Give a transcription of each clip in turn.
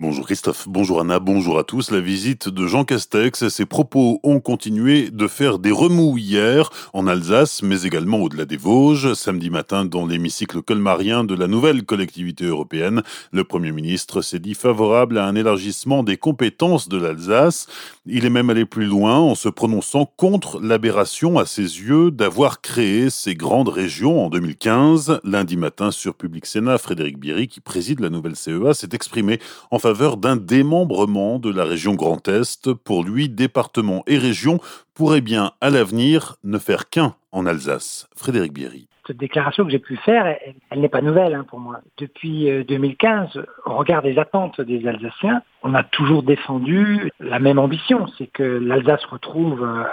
Bonjour Christophe, bonjour Anna, bonjour à tous. La visite de Jean Castex ses propos ont continué de faire des remous hier en Alsace, mais également au-delà des Vosges. Samedi matin, dans l'hémicycle colmarien de la nouvelle collectivité européenne, le Premier ministre s'est dit favorable à un élargissement des compétences de l'Alsace. Il est même allé plus loin en se prononçant contre l'aberration à ses yeux d'avoir créé ces grandes régions en 2015. Lundi matin, sur Public Sénat, Frédéric Bierry, qui préside la nouvelle CEA, s'est exprimé en faveur d'un démembrement de la région Grand Est. Pour lui, département et région pourraient bien à l'avenir ne faire qu'un en Alsace. Frédéric Bierry cette déclaration que j'ai pu faire, elle, n'est pas nouvelle hein, pour moi. Depuis 2015, euh, au regard des attentes des Alsaciens, on a toujours défendu la même ambition, c'est que l'Alsace retrouve euh,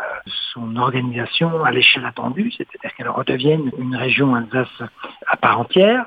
son organisation à l'échelle attendue, c'est-à-dire qu'elle redevienne une région Alsace à part entière.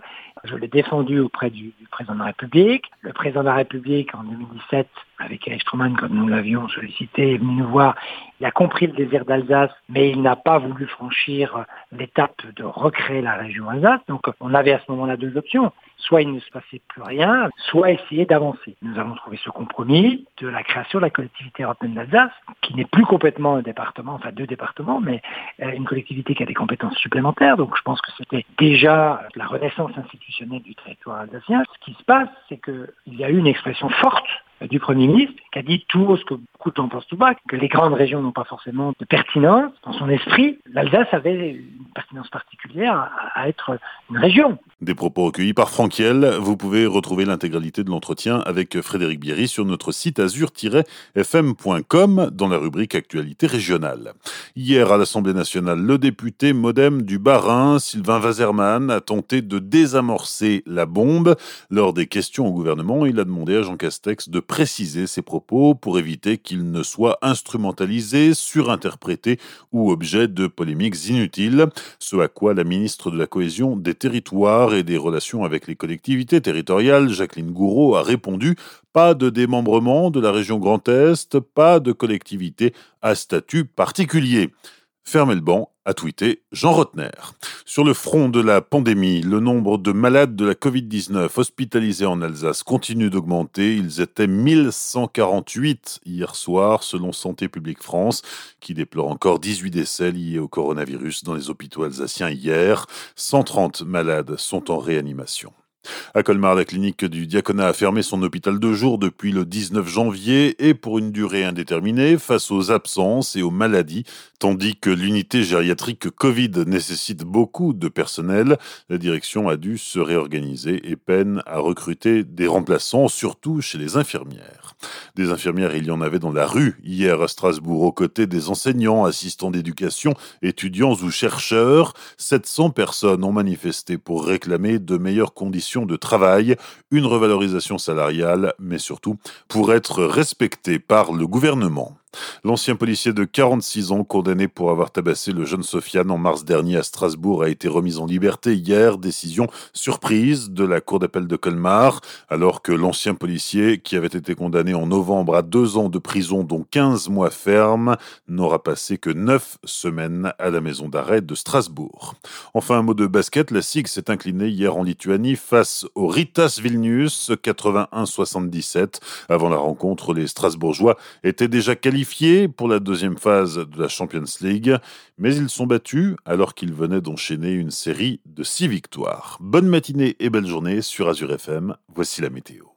Je l'ai défendu auprès du, président de la République. Le président de la République, en 2017, avec Eric Stroman, comme nous l'avions sollicité, est venu nous voir. Il a compris le désir d'Alsace, mais il n'a pas voulu franchir l'étape de recréer la région Alsace. Donc on avait à ce moment-là deux options. Soit il ne se passait plus rien, soit essayer d'avancer. Nous avons trouvé ce compromis de la création de la collectivité européenne d'Alsace, qui n'est plus complètement un département, enfin deux départements, mais euh, une collectivité qui a des compétences supplémentaires. Donc je pense que c'était déjà la renaissance institutionnelle du territoire alsacien. Ce qui se passe, c'est qu'il y a eu une expression forte du Premier ministre, qui a dit tout ce que beaucoup en pensent tout bas, que les grandes régions n'ont pas forcément de pertinence. Dans son esprit, l'Alsace avait particulière à, être une région. Des propos recueillis par Franquiel. Vous pouvez retrouver l'intégralité de l'entretien avec Frédéric Bierry sur notre site azur-fm.com dans la rubrique Actualité régionale. Hier, à l'Assemblée nationale, le député modem du Bas-Rhin, Sylvain Wazerman, a tenté de désamorcer la bombe. Lors des questions au gouvernement, il a demandé à Jean Castex de préciser ses propos pour éviter qu'il ne soit instrumentalisé, surinterprété ou objet de polémiques inutiles. Ce à quoi la ministre de la Cohésion des Territoires et des Relations avec les collectivités territoriales, Jacqueline Gouraud, a répondu pas de démembrement de la région Grand Est, pas de collectivité à statut particulier. Fermez le banc, a tweeté Jean Rotner. Sur le front de la pandémie, le nombre de malades de la Covid-19 hospitalisés en Alsace continue d'augmenter. Ils étaient 1148 hier soir, selon Santé publique France, qui déplore encore 18 décès liés au coronavirus dans les hôpitaux alsaciens hier. 130 malades sont en réanimation. À Colmar, la clinique du Diaconat a fermé son hôpital de jour depuis le 19 janvier et pour une durée indéterminée face aux absences et aux maladies, tandis que l'unité gériatrique Covid nécessite beaucoup de personnel. La direction a dû se réorganiser et peine à recruter des remplaçants, surtout chez les infirmières. Des infirmières, il y en avait dans la rue hier à Strasbourg, aux côtés des enseignants, assistants d'éducation, étudiants ou chercheurs. 700 personnes ont manifesté pour réclamer de meilleures conditions de travail, une revalorisation salariale, mais surtout pour être respecté par le gouvernement. L'ancien policier de 46 ans, condamné pour avoir tabassé le jeune Sofiane en mars dernier à Strasbourg, a été remis en liberté hier. Décision surprise de la Cour d'appel de Colmar, alors que l'ancien policier, qui avait été condamné en novembre à deux ans de prison, dont 15 mois ferme, n'aura passé que 9 semaines à la maison d'arrêt de Strasbourg. Enfin, un mot de basket. La SIG s'est inclinée hier en Lituanie face au Ritas Vilnius 81-77. Avant la rencontre, les Strasbourgeois étaient déjà pour la deuxième phase de la Champions League, mais ils sont battus alors qu'ils venaient d'enchaîner une série de six victoires. Bonne matinée et belle journée sur Azure FM, voici la météo.